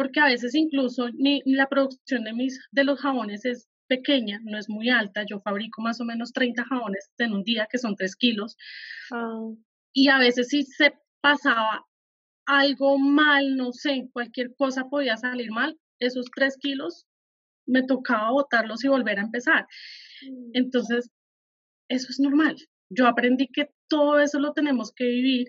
porque a veces incluso ni la producción de, mis, de los jabones es pequeña, no es muy alta. Yo fabrico más o menos 30 jabones en un día, que son 3 kilos. Ah. Y a veces si se pasaba algo mal, no sé, cualquier cosa podía salir mal, esos 3 kilos me tocaba botarlos y volver a empezar. Mm. Entonces, eso es normal. Yo aprendí que todo eso lo tenemos que vivir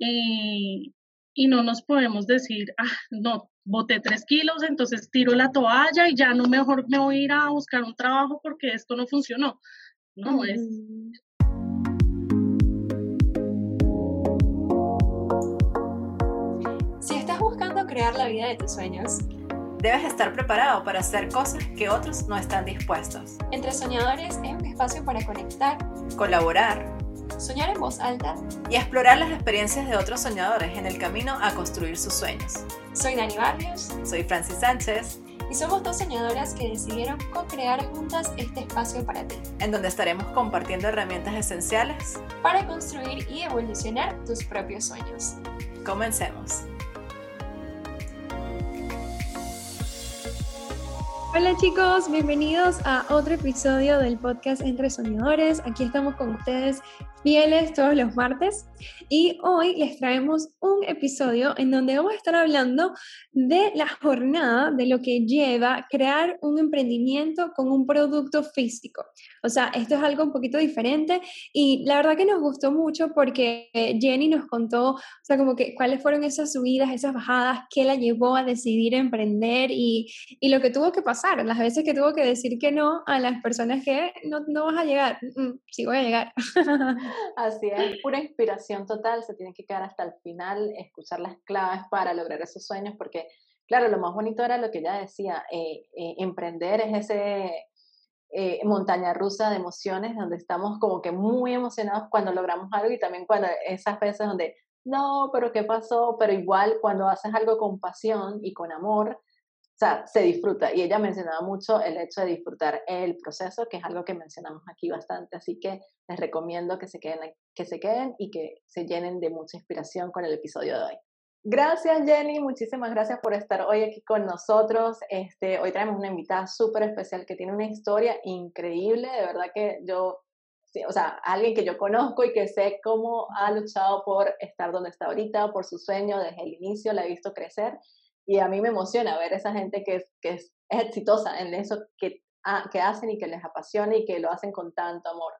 eh, y no nos podemos decir, ah, no, boté tres kilos, entonces tiro la toalla y ya no mejor me voy a ir a buscar un trabajo porque esto no funcionó. No, es... Si estás buscando crear la vida de tus sueños, debes estar preparado para hacer cosas que otros no están dispuestos. Entre Soñadores es un espacio para conectar, colaborar, soñar en voz alta y explorar las experiencias de otros soñadores en el camino a construir sus sueños. Soy Dani Barrios. Soy Francis Sánchez. Y somos dos soñadoras que decidieron co-crear juntas este espacio para ti. En donde estaremos compartiendo herramientas esenciales para construir y evolucionar tus propios sueños. Comencemos. Hola chicos, bienvenidos a otro episodio del podcast Entre Soñadores. Aquí estamos con ustedes fieles todos los martes y hoy les traemos un episodio en donde vamos a estar hablando de la jornada, de lo que lleva crear un emprendimiento con un producto físico. O sea, esto es algo un poquito diferente y la verdad que nos gustó mucho porque Jenny nos contó, o sea, como que cuáles fueron esas subidas, esas bajadas, qué la llevó a decidir emprender y, y lo que tuvo que pasar, las veces que tuvo que decir que no a las personas que no, no vas a llegar, mm, mm, sí voy a llegar. Así es, pura inspiración total, se tiene que quedar hasta el final, escuchar las claves para lograr esos sueños, porque claro, lo más bonito era lo que ella decía, eh, eh, emprender es ese eh, montaña rusa de emociones donde estamos como que muy emocionados cuando logramos algo y también cuando esas veces donde, no, pero ¿qué pasó? Pero igual cuando haces algo con pasión y con amor, o sea, se disfruta. Y ella mencionaba mucho el hecho de disfrutar el proceso, que es algo que mencionamos aquí bastante. Así que les recomiendo que se queden, que se queden y que se llenen de mucha inspiración con el episodio de hoy. Gracias Jenny, muchísimas gracias por estar hoy aquí con nosotros. Este, hoy traemos una invitada súper especial que tiene una historia increíble, de verdad que yo, o sea, alguien que yo conozco y que sé cómo ha luchado por estar donde está ahorita, por su sueño desde el inicio, la he visto crecer y a mí me emociona ver esa gente que es, que es, exitosa en eso que, ah, que hacen y que les apasiona y que lo hacen con tanto amor.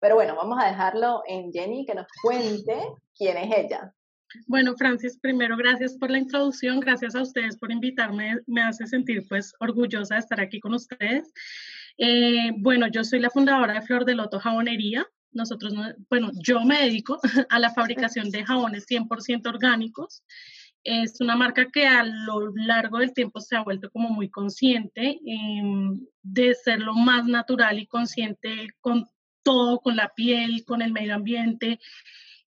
Pero bueno, vamos a dejarlo en Jenny que nos cuente quién es ella. Bueno, Francis, primero gracias por la introducción, gracias a ustedes por invitarme, me hace sentir pues orgullosa de estar aquí con ustedes. Eh, bueno, yo soy la fundadora de Flor de Loto Jabonería. Nosotros, bueno, yo me dedico a la fabricación de jabones 100% orgánicos es una marca que a lo largo del tiempo se ha vuelto como muy consciente em, de ser lo más natural y consciente con todo, con la piel, con el medio ambiente.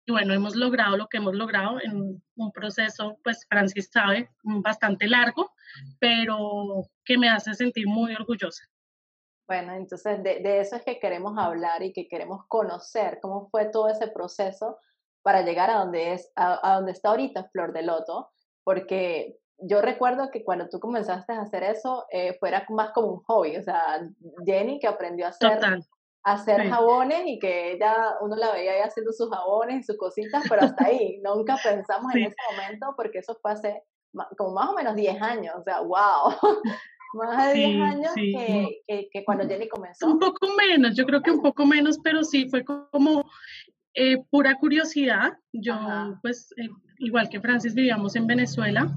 Y bueno, hemos logrado lo que hemos logrado en un proceso, pues Francis sabe, bastante largo, pero que me hace sentir muy orgullosa. Bueno, entonces de, de eso es que queremos hablar y que queremos conocer cómo fue todo ese proceso para llegar a donde, es, a, donde está ahorita Flor de Loto, porque yo recuerdo que cuando tú comenzaste a hacer eso, eh, fuera más como un hobby, o sea, Jenny que aprendió a hacer, hacer jabones y que ella, uno la veía ahí haciendo sus jabones y sus cositas, pero hasta ahí, nunca pensamos en ese momento porque eso fue hace como más o menos 10 años, o sea, wow. más de 10 años que, que, cuando Jenny comenzó. Un poco menos, yo creo que un poco menos, pero sí fue como eh, pura curiosidad, yo pues eh, igual que Francis vivíamos en Venezuela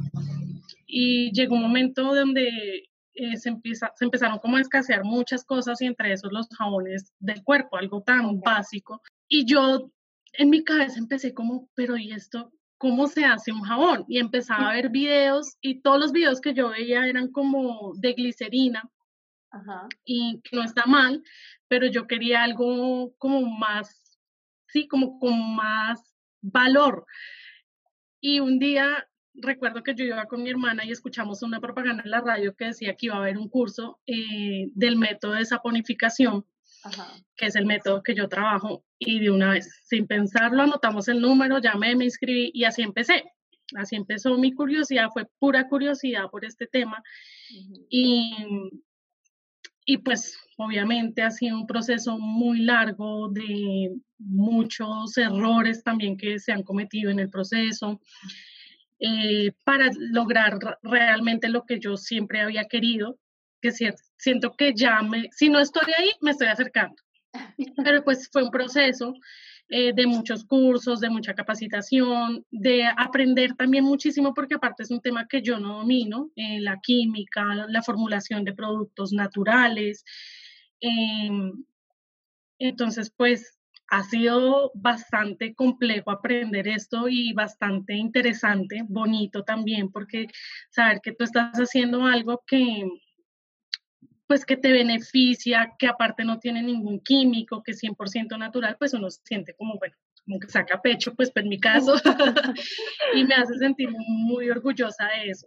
y llegó un momento donde eh, se, empieza, se empezaron como a escasear muchas cosas y entre esos los jabones del cuerpo, algo tan básico. Y yo en mi cabeza empecé como, pero ¿y esto? ¿Cómo se hace un jabón? Y empezaba a ver videos y todos los videos que yo veía eran como de glicerina. Y no está mal, pero yo quería algo como más sí, como con más valor. Y un día recuerdo que yo iba con mi hermana y escuchamos una propaganda en la radio que decía que iba a haber un curso eh, del método de saponificación, que es el método que yo trabajo, y de una vez, sin pensarlo, anotamos el número, llamé, me inscribí y así empecé. así empezó mi curiosidad, fue pura curiosidad por este tema. Y y pues obviamente ha sido un proceso muy largo de muchos errores también que se han cometido en el proceso eh, para lograr realmente lo que yo siempre había querido, que siento que ya me, si no estoy ahí, me estoy acercando. Pero pues fue un proceso eh, de muchos cursos, de mucha capacitación, de aprender también muchísimo, porque aparte es un tema que yo no domino, eh, la química, la formulación de productos naturales. Em, entonces, pues ha sido bastante complejo aprender esto y bastante interesante, bonito también, porque saber que tú estás haciendo algo que, pues que te beneficia, que aparte no tiene ningún químico, que es 100% natural, pues uno se siente como, bueno, como que saca pecho, pues, en mi caso, y me hace sentir muy orgullosa de eso.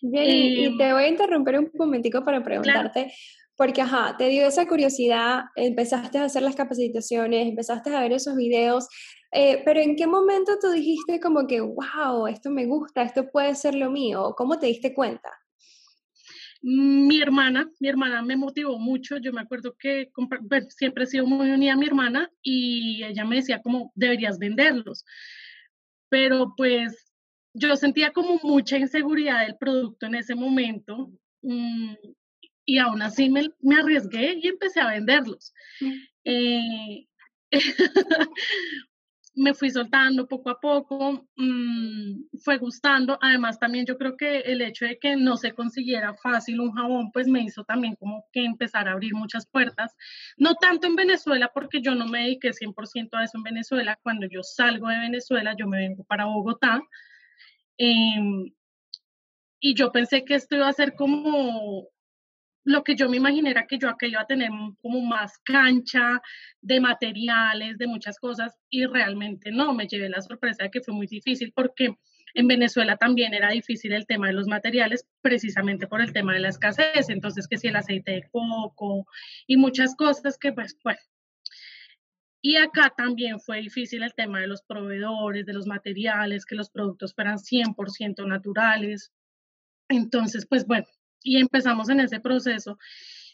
Bien, y em, te voy a interrumpir un momentico para preguntarte, porque, ajá, te dio esa curiosidad, empezaste a hacer las capacitaciones, empezaste a ver esos videos, eh, pero ¿en qué momento tú dijiste como que, wow, esto me gusta, esto puede ser lo mío? ¿Cómo te diste cuenta? Mi hermana, mi hermana me motivó mucho. Yo me acuerdo que siempre he sido muy unida a mi hermana y ella me decía como deberías venderlos. Pero pues yo sentía como mucha inseguridad del producto en ese momento mm, y aún así me, me, arriesgué y empecé a venderlos. Eh, me fui soltando poco a poco, mm, fue gustando. Además, también yo creo que el hecho de que no se consiguiera fácil un jabón, pues me hizo también como que empezar a abrir muchas puertas. No tanto en Venezuela, porque yo no me dediqué 100% a eso en Venezuela. Cuando yo salgo de Venezuela, yo me vengo para Bogotá. Em, y yo pensé que esto iba a ser como lo que yo me imaginé era que yo aquello iba a tener como más cancha de materiales, de muchas cosas, y realmente no, me llevé la sorpresa de que fue muy difícil porque en Venezuela también era difícil el tema de los materiales, precisamente por el tema de la escasez, entonces que si el aceite de coco y muchas cosas que pues, bueno. Y acá también fue difícil el tema de los proveedores, de los materiales, que los productos fueran 100% naturales. Entonces, pues bueno, y empezamos en ese proceso.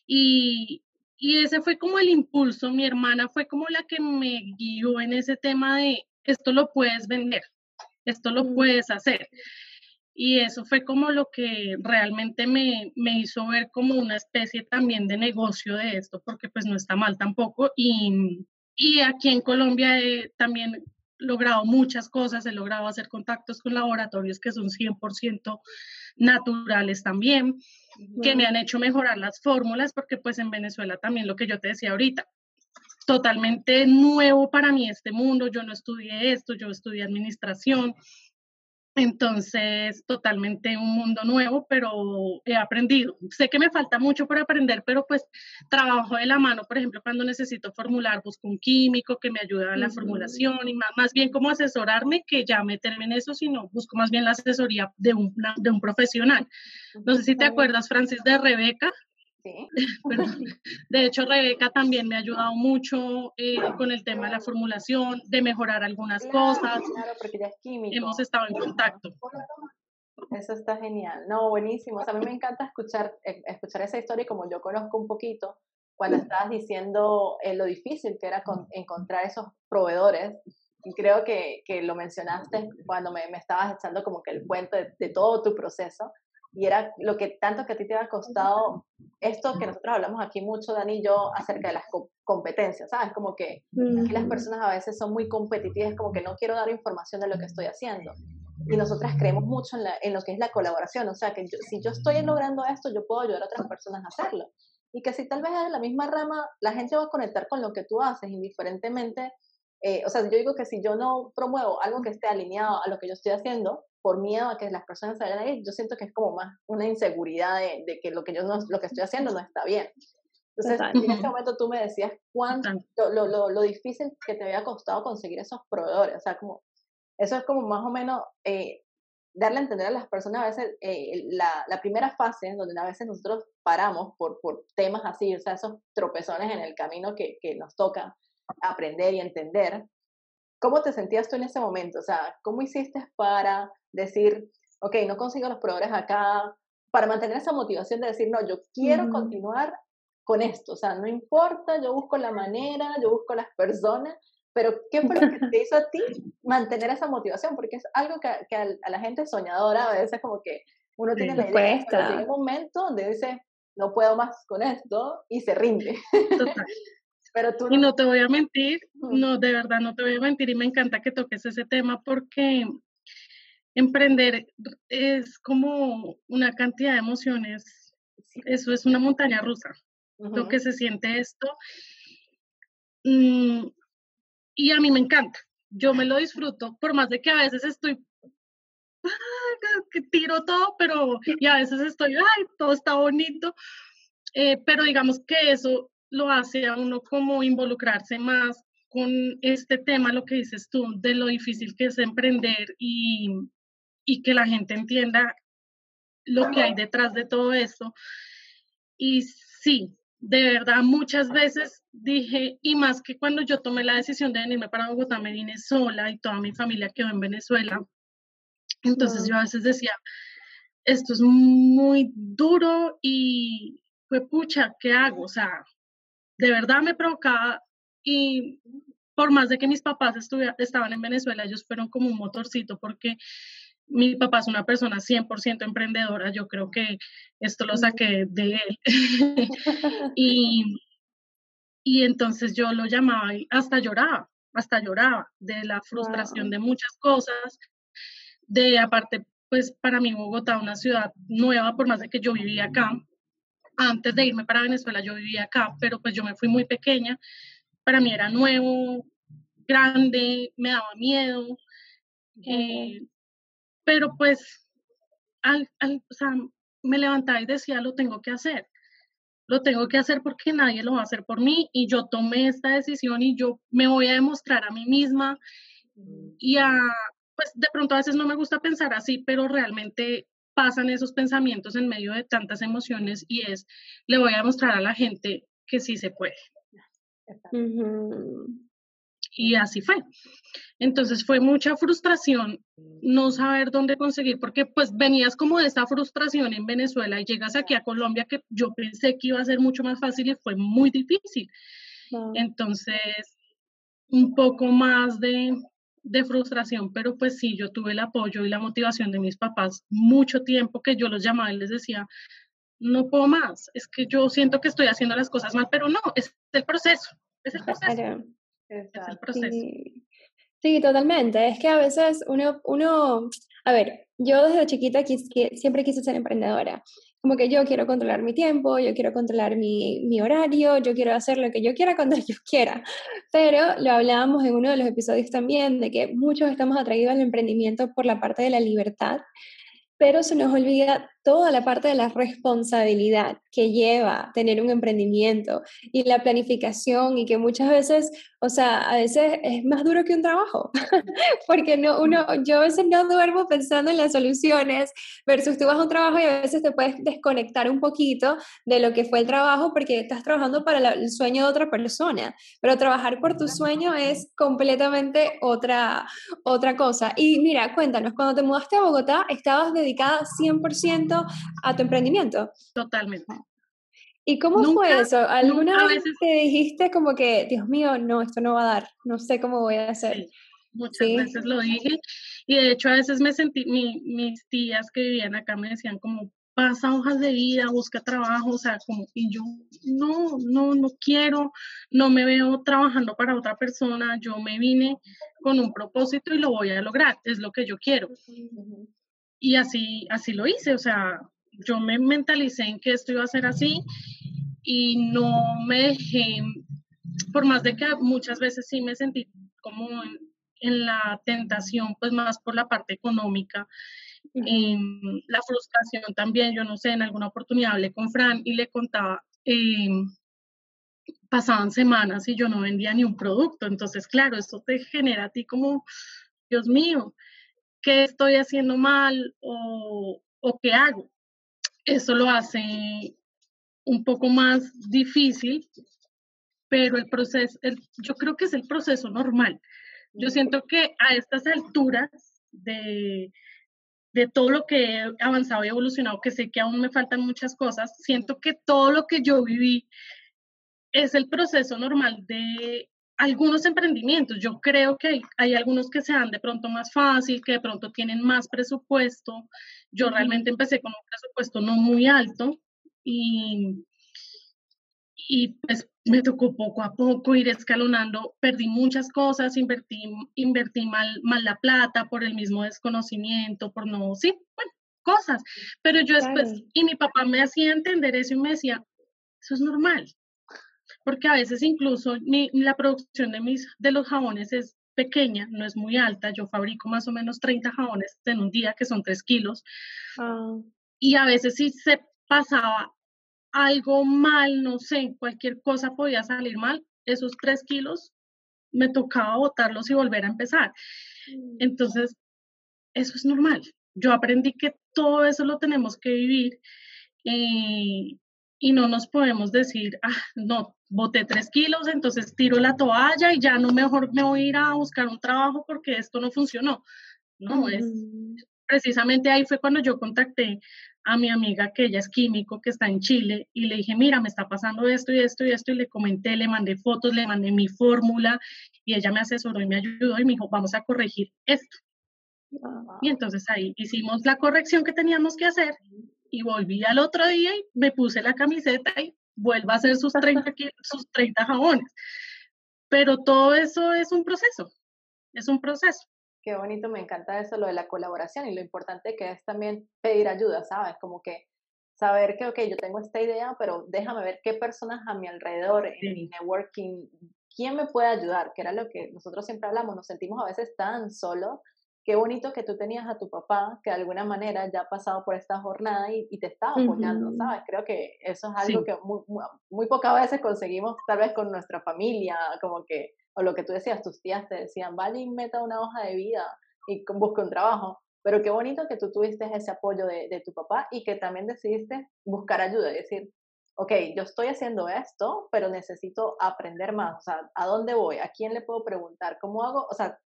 Y, y ese fue como el impulso, mi hermana fue como la que me guió en ese tema de esto lo puedes vender, esto lo mm. puedes hacer. Y eso fue como lo que realmente me, me, hizo ver como una especie también de negocio de esto, porque pues no está mal tampoco. Y, y aquí en Colombia he también logrado muchas cosas, he logrado hacer contactos con laboratorios que son 100% naturales también que me han hecho mejorar las fórmulas, porque pues en Venezuela también lo que yo te decía ahorita, totalmente nuevo para mí este mundo, yo no estudié esto, yo estudié administración, entonces, totalmente un mundo nuevo, pero he aprendido. Sé que me falta mucho por aprender, pero pues trabajo de la mano, por ejemplo, cuando necesito formular, busco un químico que me ayude a la formulación y más, más bien como asesorarme que ya meterme en eso, sino busco más bien la asesoría de un, de un profesional. No sé si te acuerdas, Francis, de Rebeca, de hecho, Rebeca también me ha ayudado mucho eh, con el tema de la formulación, de mejorar algunas cosas. Claro, porque ya es químico. Hemos estado en contacto. Eso está genial. No, buenísimo. a mí me encanta escuchar, eh, escuchar esa historia y como yo conozco un poquito, cuando estabas diciendo eh, lo difícil que era encontrar esos proveedores, y creo que, que lo mencionaste cuando me, me, estabas echando como que el cuento de, de todo tu proceso, y era lo que tanto que a ti te ha costado esto que nosotros hablamos aquí mucho, Dani y yo, acerca de las competencias, ¿sabes? Como que aquí las personas a veces son muy competitivas, como que no quiero dar información de lo que estoy haciendo. Y nosotras creemos mucho en, en lo que es la colaboración, o sea, que si yo estoy logrando esto, yo puedo ayudar a otras personas a hacerlo. Y que si tal vez es de la misma rama, la gente va a conectar con lo que tú haces, indiferentemente. Eh, o sea, yo digo que si yo no promuevo algo que esté alineado a lo que yo estoy haciendo, por miedo a que las personas se vayan a ir, yo siento que es como más una inseguridad de, que lo que yo no, lo que estoy haciendo no está bien. Entonces, en este momento tú me decías cuánto, lo, lo, lo, difícil que te había costado conseguir esos proveedores, o sea, como, eso es como más o menos eh, darle a entender a las personas a veces eh, la, la, primera fase, donde a veces nosotros paramos por, por temas así, o sea, esos tropezones en el camino que, que nos toca aprender y entender. ¿Cómo te sentías tú en ese momento? O sea, ¿cómo hiciste para decir, ok, no consigo los proveedores acá, para mantener esa motivación de decir, no, yo quiero continuar con esto, o sea, no importa, yo busco la manera, yo busco las personas, pero ¿qué fue lo que te hizo a ti mantener esa motivación? Porque es algo que, que a, la gente soñadora a veces como que uno tiene la idea, pero llega un momento donde dice, no puedo más con esto y se rinde. Pero tú y no. te voy a mentir, no, de verdad no te voy a mentir y me encanta que toques ese tema porque emprender es como una cantidad de emociones, eso es una montaña rusa, lo que se siente esto. Mm, y a mí me encanta, yo me lo disfruto, por más de que a veces estoy que tiro todo, pero y a veces estoy, ay, todo está bonito, eh, pero digamos que eso lo hace a uno como involucrarse más con este tema, lo que dices tú, de lo difícil que es emprender y, y que la gente entienda lo que hay detrás de todo esto. Y sí, de verdad, muchas veces dije, y más que cuando yo tomé la decisión de venirme para Bogotá, me vine sola y toda mi familia quedó en Venezuela. Entonces yo a veces decía, esto es muy duro y fue pucha, ¿qué hago? O sea, de verdad me provocaba y por más de que mis papás estaban en Venezuela, ellos fueron como un motorcito porque mi papá es una persona 100% emprendedora, yo creo que esto lo saqué de él. y, y entonces yo lo llamaba y hasta lloraba, hasta lloraba de la frustración de muchas cosas, de aparte, pues para mí Bogotá, una ciudad nueva, por más de que yo vivía acá, antes de irme para Venezuela yo vivía acá, pero pues yo me fui muy pequeña, para mí era nuevo, grande, me daba miedo. Eh, pero pues al, o sea, me levantaba y decía, lo tengo que hacer. Lo tengo que hacer porque nadie lo va a hacer por mí y yo tomé esta decisión y yo me voy a demostrar a mí misma y a, pues de pronto a veces no me gusta pensar así, pero realmente pasan esos pensamientos en medio de tantas emociones y es, le voy a demostrar a la gente que sí se puede. Y así fue. Entonces fue mucha frustración no saber dónde conseguir, porque pues venías como de esa frustración en Venezuela y llegas aquí a Colombia que yo pensé que iba a ser mucho más fácil y fue muy difícil. Entonces, un poco más de, de frustración, pero pues sí, yo tuve el apoyo y la motivación de mis papás mucho tiempo que yo los llamaba y les decía, no puedo más, es que yo siento que estoy haciendo las cosas mal, pero no, es el proceso, es el proceso. Es el proceso. Sí. totalmente. Es que a veces uno, uno, a ver, yo desde chiquita siempre quise ser emprendedora. Como que yo quiero controlar mi tiempo, yo quiero controlar mi, mi horario, yo quiero hacer lo que yo quiera cuando yo quiera. Pero lo hablábamos en uno de los episodios también, de que muchos estamos atraídos al emprendimiento por la parte de la libertad, pero se nos olvida toda la parte de la responsabilidad que lleva tener un emprendimiento y la planificación y que muchas veces, o sea, a veces es más duro que un trabajo, porque no, uno, yo a veces no duermo pensando en las soluciones versus tú vas a un trabajo y a veces te puedes desconectar un poquito de lo que fue el trabajo porque estás trabajando para el sueño de otra persona, pero trabajar por tu sueño es completamente otra, otra cosa. Y mira, cuéntanos, cuando te mudaste a Bogotá, estabas dedicada 100% a tu emprendimiento. Totalmente. ¿Y cómo fue eso? ¿Alguna vez te dijiste como que, Dios mío, no, esto no va a dar, no sé cómo voy a hacer? muchas veces lo dije y de hecho a veces me sentí, mis tías que vivían acá me decían como, pasa hojas de vida, busca trabajo, o sea, como, y yo, no, no, no quiero, no me veo trabajando para otra persona, yo me vine con un propósito y lo voy a lograr, es lo que yo quiero. Y así, así lo hice, o sea, yo me mentalicé en que esto iba a ser así y no me dejé, por más de que muchas veces sí me sentí como en, la tentación, pues más por la parte económica. Em, la frustración también, yo no sé, en alguna oportunidad hablé con Fran y le contaba, em, pasaban semanas y yo no vendía ni un producto, entonces claro, esto te genera a ti como, Dios mío, qué estoy haciendo mal o, qué hago. Eso lo hace un poco más difícil, pero el proceso, yo creo que es el proceso normal. Yo siento que a estas alturas de, de todo lo que he avanzado y evolucionado, que sé que aún me faltan muchas cosas, siento que todo lo que yo viví es el proceso normal de algunos emprendimientos. Yo creo que hay, hay, algunos que se dan de pronto más fácil, que de pronto tienen más presupuesto. Yo realmente empecé con un presupuesto no muy alto y, y pues me tocó poco a poco ir escalonando, perdí muchas cosas, invertí, invertí mal, mal la plata por el mismo desconocimiento, por no, sí, bueno, cosas. Pero yo después, y mi papá me hacía entender eso y me decía, eso es normal, porque a veces incluso la producción de, mis, de los jabones es pequeña, no es muy alta, yo fabrico más o menos 30 jabones en un día, que son 3 kilos, ah. y a veces sí se pasaba algo mal, no sé, cualquier cosa podía salir mal, esos 3 kilos me tocaba botarlos y volver a empezar. Mm. Entonces, eso es normal. Yo aprendí que todo eso lo tenemos que vivir eh, y no nos podemos decir, ah, no, boté tres kilos, entonces tiro la toalla y ya no mejor me voy a ir a buscar un trabajo porque esto no funcionó. No, es precisamente ahí fue cuando yo contacté a mi amiga que ella es químico, que está en Chile, y le dije, mira, me está pasando esto y esto y esto, y le comenté, le mandé fotos, le mandé mi fórmula, y ella me asesoró y me ayudó y me dijo, vamos a corregir esto. Y entonces ahí hicimos la corrección que teníamos que hacer y volví al otro día y me puse la camiseta y vuelvo a hacer sus 30, sus 30 jabones. Pero todo eso es un proceso, es un proceso. Qué bonito, me encanta eso, lo de la colaboración y lo importante que es también pedir ayuda, ¿sabes? Como que saber que, ok, yo tengo esta idea, pero déjame ver qué personas a mi alrededor, en mi networking, quién me puede ayudar, que era lo que nosotros siempre hablamos, nos sentimos a veces tan solos qué bonito que tú tenías a tu papá que de alguna manera ya ha pasado por esta jornada y, te estaba apoyando, ¿sabes? Creo que eso es algo que muy, muy, pocas veces conseguimos tal vez con nuestra familia, como que, o lo que tú decías, tus tías te decían, vale y meta una hoja de vida y busca un trabajo, pero qué bonito que tú tuviste ese apoyo de, de tu papá y que también decidiste buscar ayuda y decir, ok, yo estoy haciendo esto, pero necesito aprender más, o sea, ¿a dónde voy? ¿A quién le puedo preguntar? ¿Cómo hago? O sea,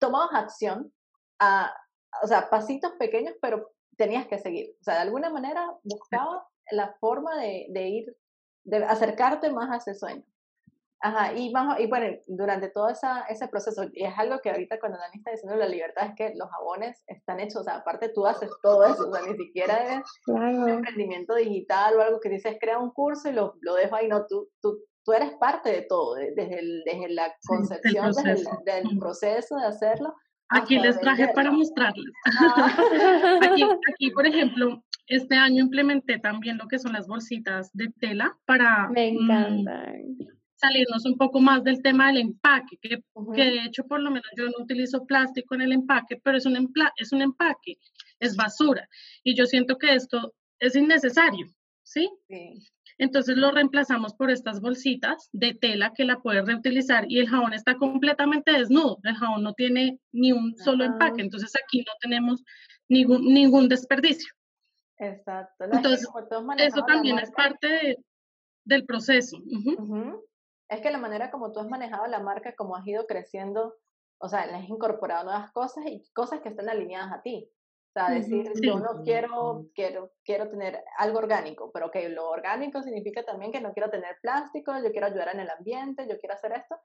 tomamos acción a, o sea, pasitos pequeños, pero tenías que seguir. O sea, de alguna manera buscaba la forma de, de ir, de acercarte más a ese sueño. Ajá, y, vamos, y bueno, durante todo esa, ese proceso, y es algo que ahorita cuando Dani está diciendo la libertad es que los jabones están hechos, o sea, aparte tú haces todo eso, o sea, ni siquiera es un emprendimiento digital o algo que dices, crea un curso y lo, lo dejo ahí, no, tú, tú, tú eres parte de todo, desde, el, desde la concepción, desde el, del proceso de hacerlo, Aquí les traje para mostrarles. aquí, aquí, por ejemplo, este año implementé también lo que son las bolsitas de tela para Me mm, salirnos un poco más del tema del empaque, que, que, de hecho por lo menos yo no utilizo plástico en el empaque, pero es un, es un empaque, es basura. Y yo siento que esto es innecesario, ¿sí? sí. Entonces lo reemplazamos por estas bolsitas de tela que la puedes reutilizar y el jabón está completamente desnudo. El jabón no tiene ni un solo empaque, entonces aquí no tenemos ningún, ningún desperdicio. Exacto. entonces, eso también es parte del proceso. Es que la manera como tú has manejado la marca, como has ido creciendo, o sea, le has incorporado nuevas cosas y cosas que están alineadas a ti. Sea, decir, yo no quiero, quiero, quiero tener algo orgánico, pero que lo orgánico significa también que no quiero tener plástico, yo quiero ayudar en el ambiente, yo quiero hacer esto.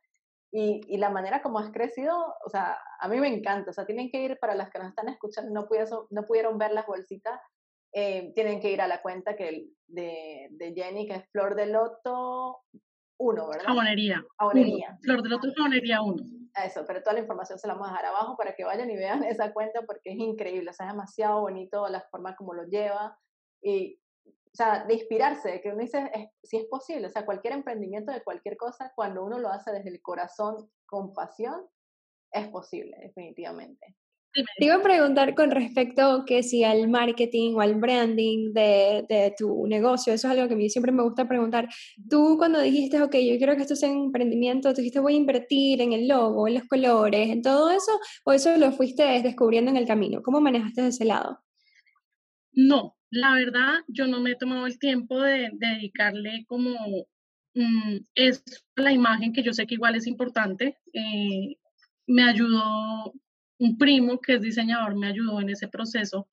Y, y, la manera como has crecido, o sea, a mí me encanta. O sea, tienen que ir, para las que nos están escuchando, no pudieron, no pudieron ver las bolsitas, eh, tienen que ir a la cuenta que de, de Jenny, que es Flor de Loto 1, ¿verdad? Jabonería. Jabonería. Flor de Loto Jabonería 1 eso, pero toda la información se la vamos a dejar abajo para que vayan y vean esa cuenta porque es increíble, o sea, es demasiado bonito la forma como lo lleva y, o sea, de inspirarse, que uno dice, si es posible, o sea, cualquier emprendimiento de cualquier cosa, cuando uno lo hace desde el corazón, con pasión, es posible, definitivamente. Te iba a preguntar con respecto que si al marketing o al branding de, de, tu negocio, eso es algo que a mí siempre me gusta preguntar. Tú cuando dijiste, ok, yo quiero que esto sea un emprendimiento, tú dijiste voy a invertir en el logo, en los colores, en todo eso, o eso lo fuiste descubriendo en el camino? ¿Cómo manejaste de ese lado? No, la verdad, yo no me he tomado el tiempo de, dedicarle como mm, es la imagen que yo sé que igual es importante. Eh, me ayudó un primo que es diseñador me ayudó en ese proceso,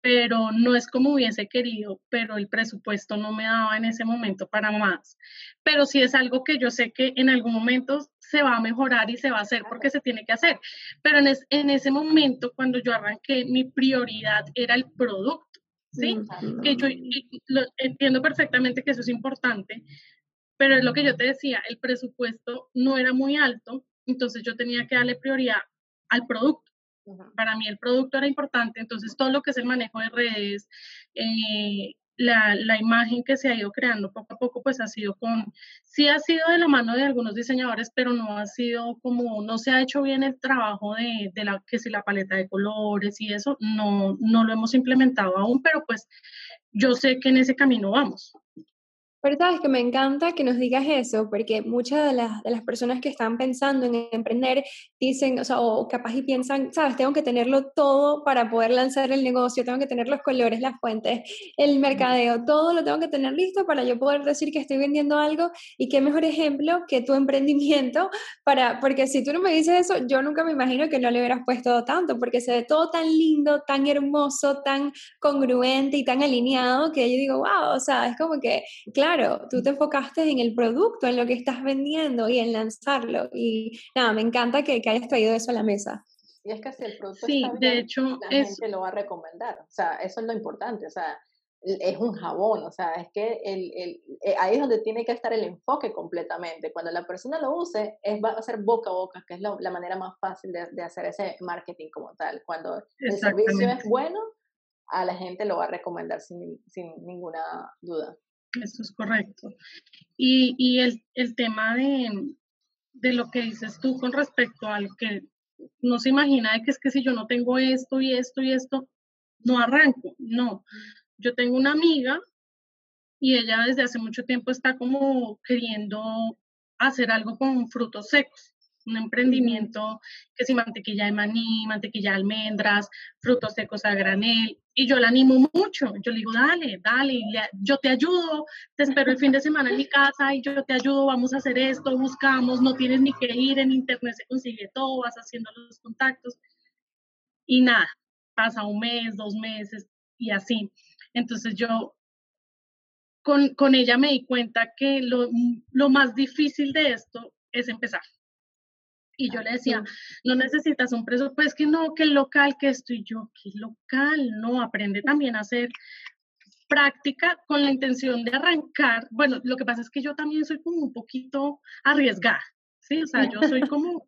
pero no es como hubiese querido, pero el presupuesto no me daba en ese momento para más. Pero sí es algo que yo sé que en algún momento se va a mejorar y se va a hacer porque se tiene que hacer. Pero en, en ese momento, cuando yo arranqué, mi prioridad era el producto, ¿sí? Que yo entiendo perfectamente que eso es importante, pero es lo que yo te decía, el presupuesto no era muy alto, entonces yo tenía que darle prioridad al producto. Para mí el producto era importante, entonces todo lo que es el manejo de redes, eh, la, la, imagen que se ha ido creando poco a poco, pues ha sido con, sí ha sido de la mano de algunos diseñadores, pero no ha sido como, no se ha hecho bien el trabajo de, de la, que si la paleta de colores y eso, no, no lo hemos implementado aún, pero pues yo sé que en ese camino vamos. Pero sabes que me encanta que nos digas eso, porque muchas de las, de las personas que están pensando en emprender dicen, o sea, o capaz y piensan, sabes, tengo que tenerlo todo para poder lanzar el negocio, tengo que tener los colores, las fuentes, el mercadeo, todo lo tengo que tener listo para yo poder decir que estoy vendiendo algo. Y qué mejor ejemplo que tu emprendimiento para, porque si tú no me dices eso, yo nunca me imagino que no le hubieras puesto tanto, porque se ve todo tan lindo, tan hermoso, tan congruente y tan alineado que yo digo, wow, o sea, es como que, claro, claro, tú te enfocaste en el producto, en lo que estás vendiendo y en lanzarlo. Y nada, me encanta que, hayas traído eso a la mesa. Y es que si el producto sí, está de hecho, la gente lo va a recomendar. O sea, eso es lo importante. O sea, es un jabón, o sea, es que el, el, eh, ahí es donde tiene que estar el enfoque completamente. Cuando la persona lo use, es, va a ser boca a boca, que es la manera más fácil de, de, hacer ese marketing como tal. Cuando el servicio es bueno, a la gente lo va a recomendar sin, sin ninguna duda. Eso es correcto. Y, y el, el, tema de, de, lo que dices tú con respecto al que no se imagina de que es que si yo no tengo esto y esto y esto, no arranco. No. Yo tengo una amiga y ella desde hace mucho tiempo está como queriendo hacer algo con frutos secos un emprendimiento que si mantequilla de maní, mantequilla de almendras, frutos secos a granel, y yo la animo mucho, yo le digo, dale, dale, yo te ayudo, te espero el fin de semana en mi casa y yo te ayudo, vamos a hacer esto, buscamos, no tienes ni que ir, en internet se consigue todo, vas haciendo los contactos, y nada, pasa un mes, dos meses, y así. Entonces yo con, con ella me di cuenta que lo, lo más difícil de esto es empezar. Y yo le decía, no necesitas un presupuesto, pues que no, que local, que estoy yo, que local, no, aprende también a hacer práctica con la intención de arrancar. Bueno, lo que pasa es que yo también soy como un poquito arriesgada, ¿sí? O sea, yo soy como,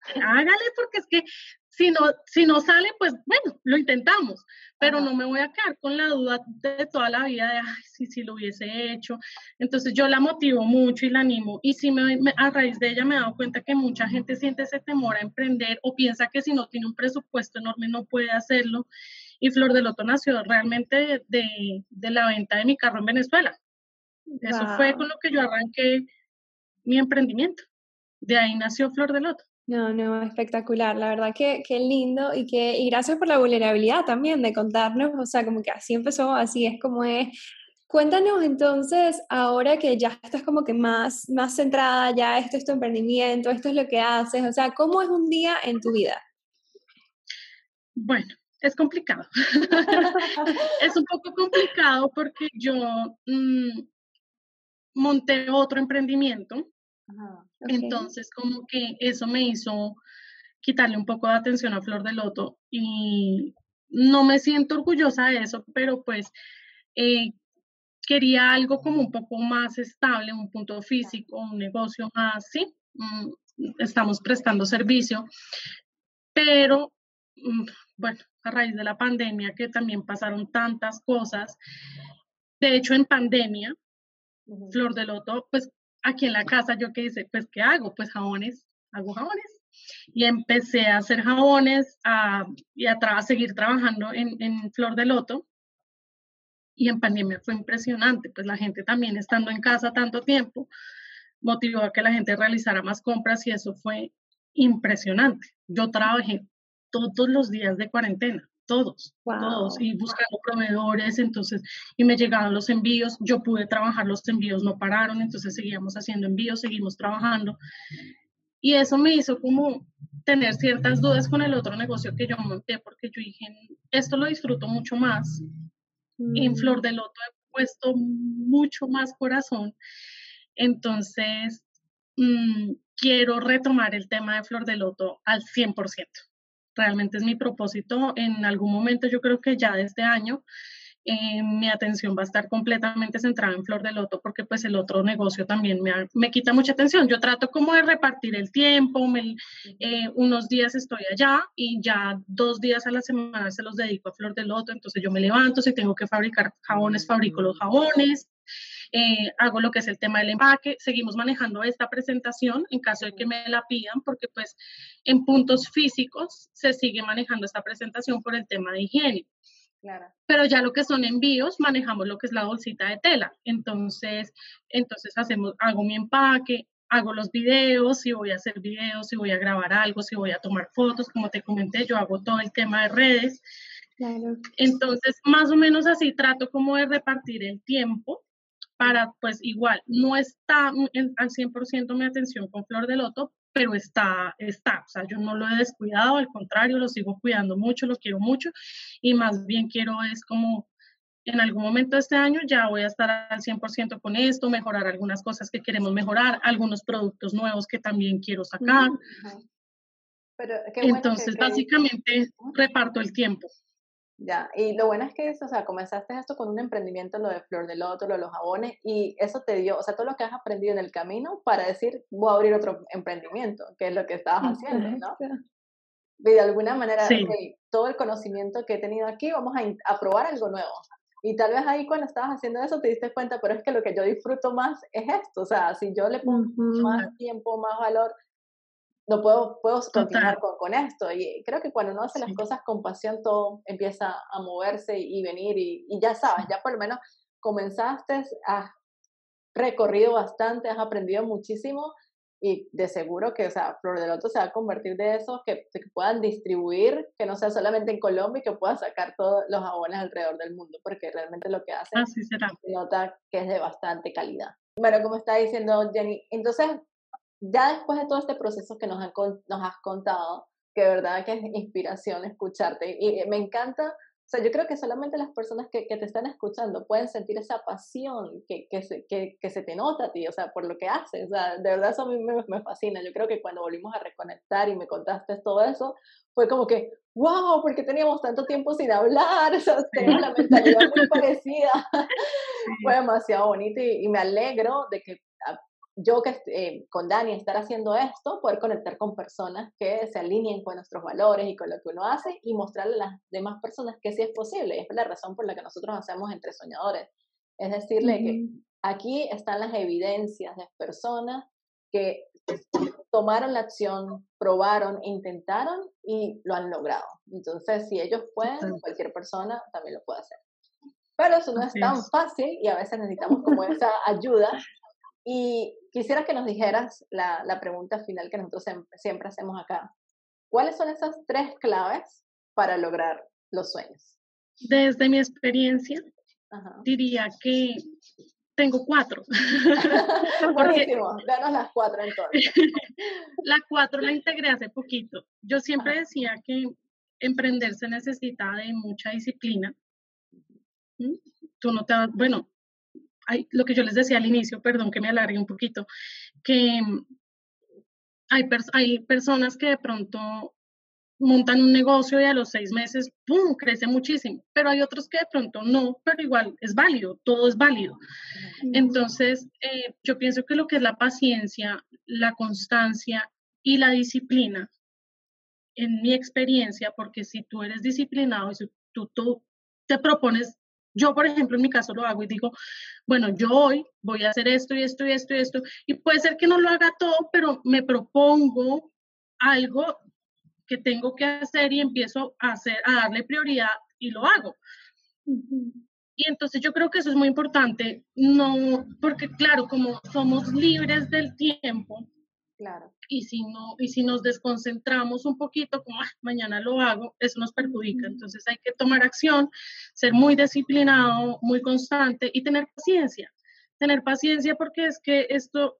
hágale porque es que si no, si no sale, pues bueno, lo intentamos, pero no me voy a quedar con la duda de toda la vida de, ay, sí, sí lo hubiese hecho. Entonces yo la motivo mucho y la animo. Y si me, a raíz de ella me he dado cuenta que mucha gente siente ese temor a emprender o piensa que si no tiene un presupuesto enorme no puede hacerlo. Y Flor de Loto nació realmente de, de, la venta de mi carro en Venezuela. Eso fue con lo que yo arranqué mi emprendimiento. De ahí nació Flor de Loto. No, no, espectacular. La verdad que, lindo y que y gracias por la vulnerabilidad también de contarnos, o sea, como que así empezó, así es como es. Cuéntanos entonces, ahora que ya estás como que más, más centrada, ya esto es tu emprendimiento, esto es lo que haces, o sea, ¿cómo es un día en tu vida? Bueno, es complicado. es un poco complicado porque yo mm, monté otro emprendimiento entonces, como que eso me hizo quitarle un poco de atención a Flor de Loto y no me siento orgullosa de eso, pero pues eh, quería algo como un poco más estable, un punto físico, un negocio más, sí, mm, estamos prestando servicio, pero mm, bueno, a raíz de la pandemia que también pasaron tantas cosas, de hecho en pandemia, Flor de Loto, pues aquí en la casa, yo qué hice, pues ¿qué hago? Pues jabones, hago jabones. Y empecé a hacer jabones y a, seguir trabajando en, en Flor de Loto. Y en pandemia fue impresionante, pues la gente también estando en casa tanto tiempo motivó a que la gente realizara más compras y eso fue impresionante. Yo trabajé todos los días de cuarentena todos, todos, y buscando proveedores, entonces, y me llegaban los envíos, yo pude trabajar, los envíos no pararon, entonces seguíamos haciendo envíos, seguimos trabajando. Y eso me hizo como tener ciertas dudas con el otro negocio que yo monté, porque yo dije, esto lo disfruto mucho más. En Flor mm. de Loto he puesto mucho más corazón. Entonces, mm, quiero retomar el tema de Flor de Loto al 100%. Realmente es mi propósito. En algún momento, yo creo que ya este año, eh, mi atención va a estar completamente centrada en Flor de Loto porque pues el otro negocio también me, me quita mucha atención. Yo trato como de repartir el tiempo, eh, unos días estoy allá y ya dos días a la semana se los dedico a Flor de Loto, entonces yo me levanto, si tengo que fabricar jabones, fabrico los jabones. Eh, hago lo que es el tema del empaque, seguimos manejando esta presentación en caso de que me la pidan, porque pues en puntos físicos se sigue manejando esta presentación por el tema de higiene. Pero ya lo que son envíos, manejamos lo que es la bolsita de tela. Entonces, entonces hacemos, hago mi empaque, hago los videos, si voy a hacer videos, si voy a grabar algo, si voy a tomar fotos, como te comenté, yo hago todo el tema de redes. Entonces, más o menos así trato como de repartir el tiempo para, pues igual, no está al 100% mi atención con Flor de Loto, pero está, está, o sea, yo no lo he descuidado, al contrario, lo sigo cuidando mucho, lo quiero mucho y más bien quiero es como en algún momento de este año ya voy a estar al 100% con esto, mejorar algunas cosas que queremos mejorar, algunos productos nuevos que también quiero sacar. Pero Entonces, básicamente, reparto el tiempo. Ya, y lo bueno es que, o sea, comenzaste esto con un emprendimiento, lo de Flor de Loto, lo de los jabones, y eso te dio, o sea, todo lo que has aprendido en el camino para decir, voy a abrir otro emprendimiento, que es lo que estabas haciendo, ¿no? Y de alguna manera, todo el conocimiento que he tenido aquí, vamos a, a, probar algo nuevo. Y tal vez ahí cuando estabas haciendo eso te diste cuenta, pero es que lo que yo disfruto más es esto, o sea, si yo le pongo más tiempo, más valor, no puedo, puedo continuar con, con, esto. Y creo que cuando uno hace las cosas con pasión, todo empieza a moverse y, venir. Y, y, ya sabes, ya por lo menos comenzaste, has recorrido bastante, has aprendido muchísimo. Y de seguro que, o sea, Flor de Loto se va a convertir de esos que, que puedan distribuir, que no sea solamente en Colombia y que puedan sacar todos los jabones alrededor del mundo, porque realmente lo que hacen se nota que es de bastante calidad. Bueno, como está diciendo Jenny, entonces ya después de todo este proceso que nos, nos has contado, que de verdad que es inspiración escucharte y me encanta, o sea, yo creo que solamente las personas que, que te están escuchando pueden sentir esa pasión que, que, se, que, que se te nota a ti, o sea, por lo que haces, o sea, de verdad eso a mí me, me fascina, yo creo que cuando volvimos a reconectar y me contaste todo eso, fue como que, wow, porque teníamos tanto tiempo sin hablar, o sea, tenemos la mentalidad muy parecida, fue demasiado bonito y, y me alegro de que yo que eh, con Dani estar haciendo esto, poder conectar con personas que se alineen con nuestros valores y con lo que uno hace y mostrarle a las demás personas que sí es posible. Y es la razón por la que nosotros hacemos entre soñadores. Es decirle que aquí están las evidencias de personas que tomaron la acción, probaron, intentaron y lo han logrado. Entonces, si ellos pueden, cualquier persona también lo puede hacer. Pero eso no es tan fácil y a veces necesitamos como esa ayuda y quisiera que nos dijeras la, la pregunta final que nosotros siempre hacemos acá. ¿Cuáles son esas tres claves para lograr los sueños? Desde mi experiencia, diría que tengo cuatro. Buenísimo, danos las cuatro entonces. la cuatro la integré hace poquito. Yo siempre decía que emprender se necesita de mucha disciplina. ¿Mm? Tú no te bueno, hay, lo que yo les decía al inicio, perdón que me alargue un poquito, que hay, hay personas que de pronto montan un negocio y a los seis meses, ¡pum!, crece muchísimo, pero hay otros que de pronto no, pero igual es válido, todo es válido. Entonces, eh, yo pienso que lo que es la paciencia, la constancia y la disciplina, en mi experiencia, porque si tú eres disciplinado y si tú, tú te propones yo, por ejemplo, en mi caso lo hago y digo, bueno, yo hoy voy a hacer esto y esto y esto y esto, y puede ser que no lo haga todo, pero me propongo algo que tengo que hacer y empiezo a hacer, a darle prioridad y lo hago. Y entonces yo creo que eso es muy importante, no, porque claro, como somos libres del tiempo, Claro. Y si, no, y si nos desconcentramos un poquito, como ah, mañana lo hago, eso nos perjudica. Entonces hay que tomar acción, ser muy disciplinado, muy constante y tener paciencia. Tener paciencia porque es que esto,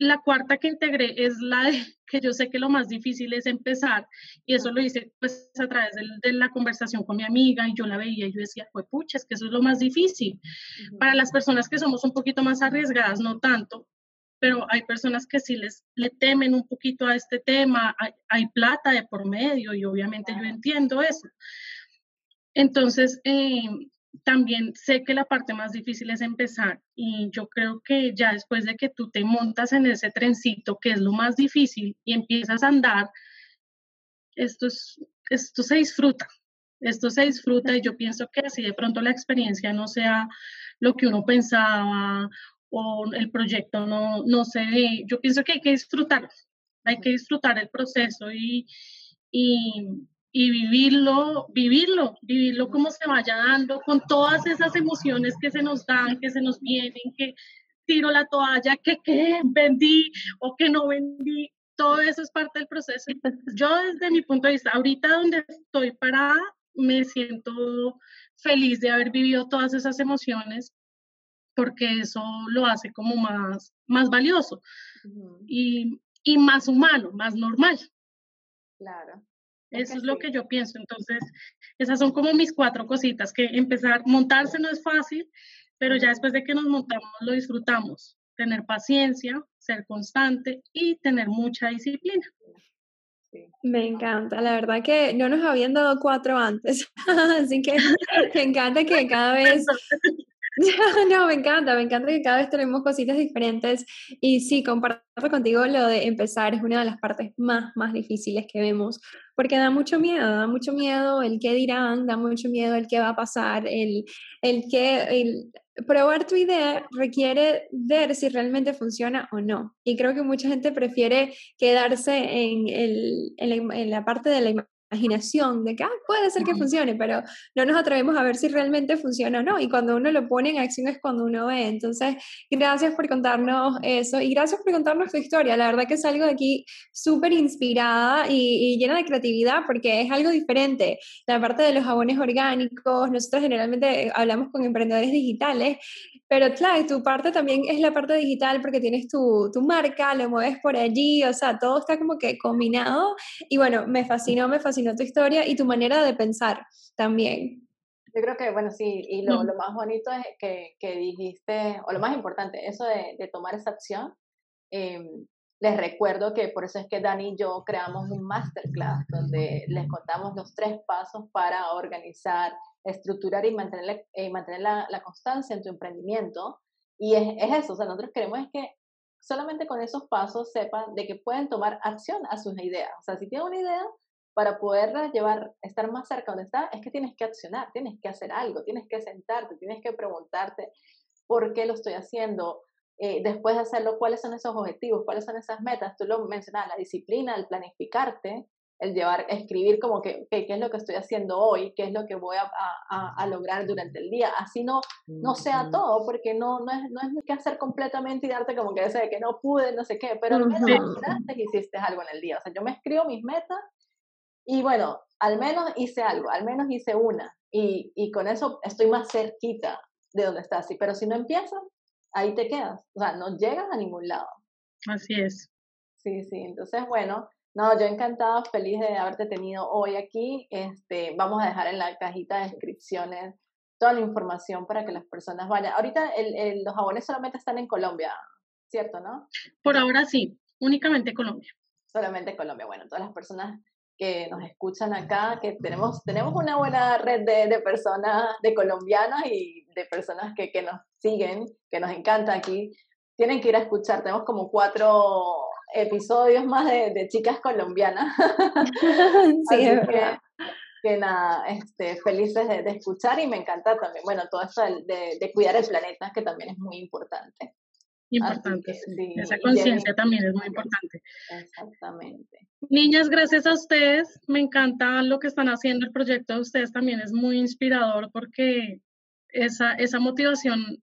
la cuarta que integré es la de que yo sé que lo más difícil es empezar y eso lo hice pues a través de, la conversación con mi amiga y yo la veía y yo decía, pues pucha, es que eso es lo más difícil. Para las personas que somos un poquito más arriesgadas, no tanto, pero hay personas que sí les le temen un poquito a este tema, hay, plata de por medio y obviamente yo entiendo eso. Entonces, eh, también sé que la parte más difícil es empezar y yo creo que ya después de que tú te montas en ese trencito, que es lo más difícil, y empiezas a andar, esto, es, esto se disfruta, esto se disfruta y yo pienso que así de pronto la experiencia no sea lo que uno pensaba o el proyecto no, no se ve. Yo pienso que hay que disfrutar, hay que disfrutar el proceso y, y y vivirlo, vivirlo, vivirlo como se vaya dando, con todas esas emociones que se nos dan, que se nos vienen, que tiro la toalla, que, que vendí o que no vendí, todo eso es parte del proceso. Yo desde mi punto de vista, ahorita donde estoy parada, me siento feliz de haber vivido todas esas emociones porque eso lo hace como más, más valioso y, y más humano, más normal. Claro. Eso es lo que yo pienso. Entonces, esas son como mis cuatro cositas, que empezar, montarse no es fácil, pero ya después de que nos montamos lo disfrutamos. Tener paciencia, ser constante y tener mucha disciplina. Me encanta, la verdad que no nos habían dado cuatro antes, así que me encanta que cada vez no, me encanta, me encanta que cada vez tenemos cositas diferentes y sí, comparto contigo lo de empezar es una de las partes más, más difíciles que vemos, porque da mucho miedo, da mucho miedo el qué dirán, da mucho miedo el qué va a pasar, el, el que, el, probar tu idea requiere ver si realmente funciona o no. Y creo que mucha gente prefiere quedarse en, el, en, la, en la parte de la imaginación de que ah, puede ser que funcione, pero no nos atrevemos a ver si realmente funciona o no. Y cuando uno lo pone en acción es cuando uno ve. Entonces, gracias por contarnos eso y gracias por contarnos tu historia. La verdad que es algo de aquí súper inspirada y, y, llena de creatividad porque es algo diferente. La parte de los jabones orgánicos, nosotros generalmente hablamos con emprendedores digitales pero claro, tu parte también es la parte digital porque tienes tu, tu, marca, lo mueves por allí, o sea, todo está como que combinado. Y bueno, me fascinó, me fascinó tu historia y tu manera de pensar también. Yo creo que, bueno, sí, y lo, lo más bonito es que, que, dijiste, o lo más importante, eso de, de tomar esa acción. Eh, les recuerdo que por eso es que Dani y yo creamos un masterclass donde les contamos los tres pasos para organizar estructurar y mantener, eh, mantener la, la, constancia en tu emprendimiento. Y es, es, eso, o sea, nosotros queremos es que solamente con esos pasos sepan de que pueden tomar acción a sus ideas. O sea, si tienen una idea, para poderla llevar, estar más cerca donde está, es que tienes que accionar, tienes que hacer algo, tienes que sentarte, tienes que preguntarte por qué lo estoy haciendo, eh, después de hacerlo, cuáles son esos objetivos, cuáles son esas metas. Tú lo mencionabas, la disciplina, el planificarte, el llevar, escribir como que, qué es lo que estoy haciendo hoy, qué es lo que voy a, a, lograr durante el día. Así no, no sea todo, porque no, no, es, no es que hacer completamente y darte como que ese que no pude, no sé qué, pero al menos hiciste algo en el día. O sea, yo me escribo mis metas y bueno, al menos hice algo, al menos hice una. Y, y con eso estoy más cerquita de donde estás. Pero si no empiezas, ahí te quedas. O sea, no llegas a ningún lado. Así es. Sí, sí. Entonces, bueno, no, yo encantada, feliz de haberte tenido hoy aquí. Este, vamos a dejar en la cajita de descripciones toda la información para que las personas vayan. Ahorita el, los jabones solamente están en Colombia, ¿cierto, no? Por ahora sí, únicamente Colombia. Solamente Colombia. Bueno, todas las personas que nos escuchan acá, que tenemos, tenemos una buena red de, de personas, de colombianas y de personas que, que nos siguen, que nos encanta aquí. Tienen que ir a escuchar, tenemos como cuatro episodios más de, chicas colombianas. sí, Que, nada, este, felices de, escuchar y me encanta también, bueno, todo esto de, cuidar el planeta, que también es muy importante. Importante, sí. Esa conciencia también es muy importante. Exactamente. Niñas, gracias a ustedes. Me encanta lo que están haciendo. El proyecto de ustedes también es muy inspirador porque esa, esa motivación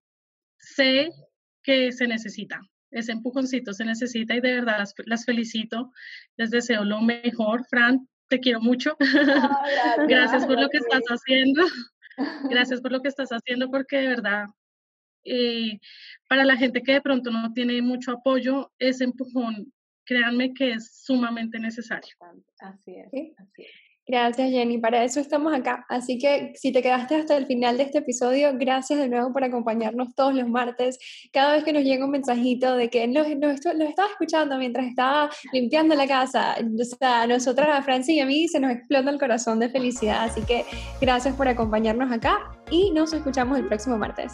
sé que se necesita ese empujoncito se necesita y de verdad las, felicito. Les deseo lo mejor. Fran, te quiero mucho. gracias, por lo que estás haciendo. Gracias por lo que estás haciendo porque de verdad eh, para la gente que de pronto no tiene mucho apoyo, ese empujón, créanme que es sumamente necesario. Así es, así es. Gracias Jenny, para eso estamos acá. Así que si te quedaste hasta el final de este episodio, gracias de nuevo por acompañarnos todos los martes. Cada vez que nos llega un mensajito de que nos, estaba escuchando mientras estaba limpiando la casa, o sea, a nosotras, a Francis y a mí, se nos explota el corazón de felicidad. Así que gracias por acompañarnos acá y nos escuchamos el próximo martes.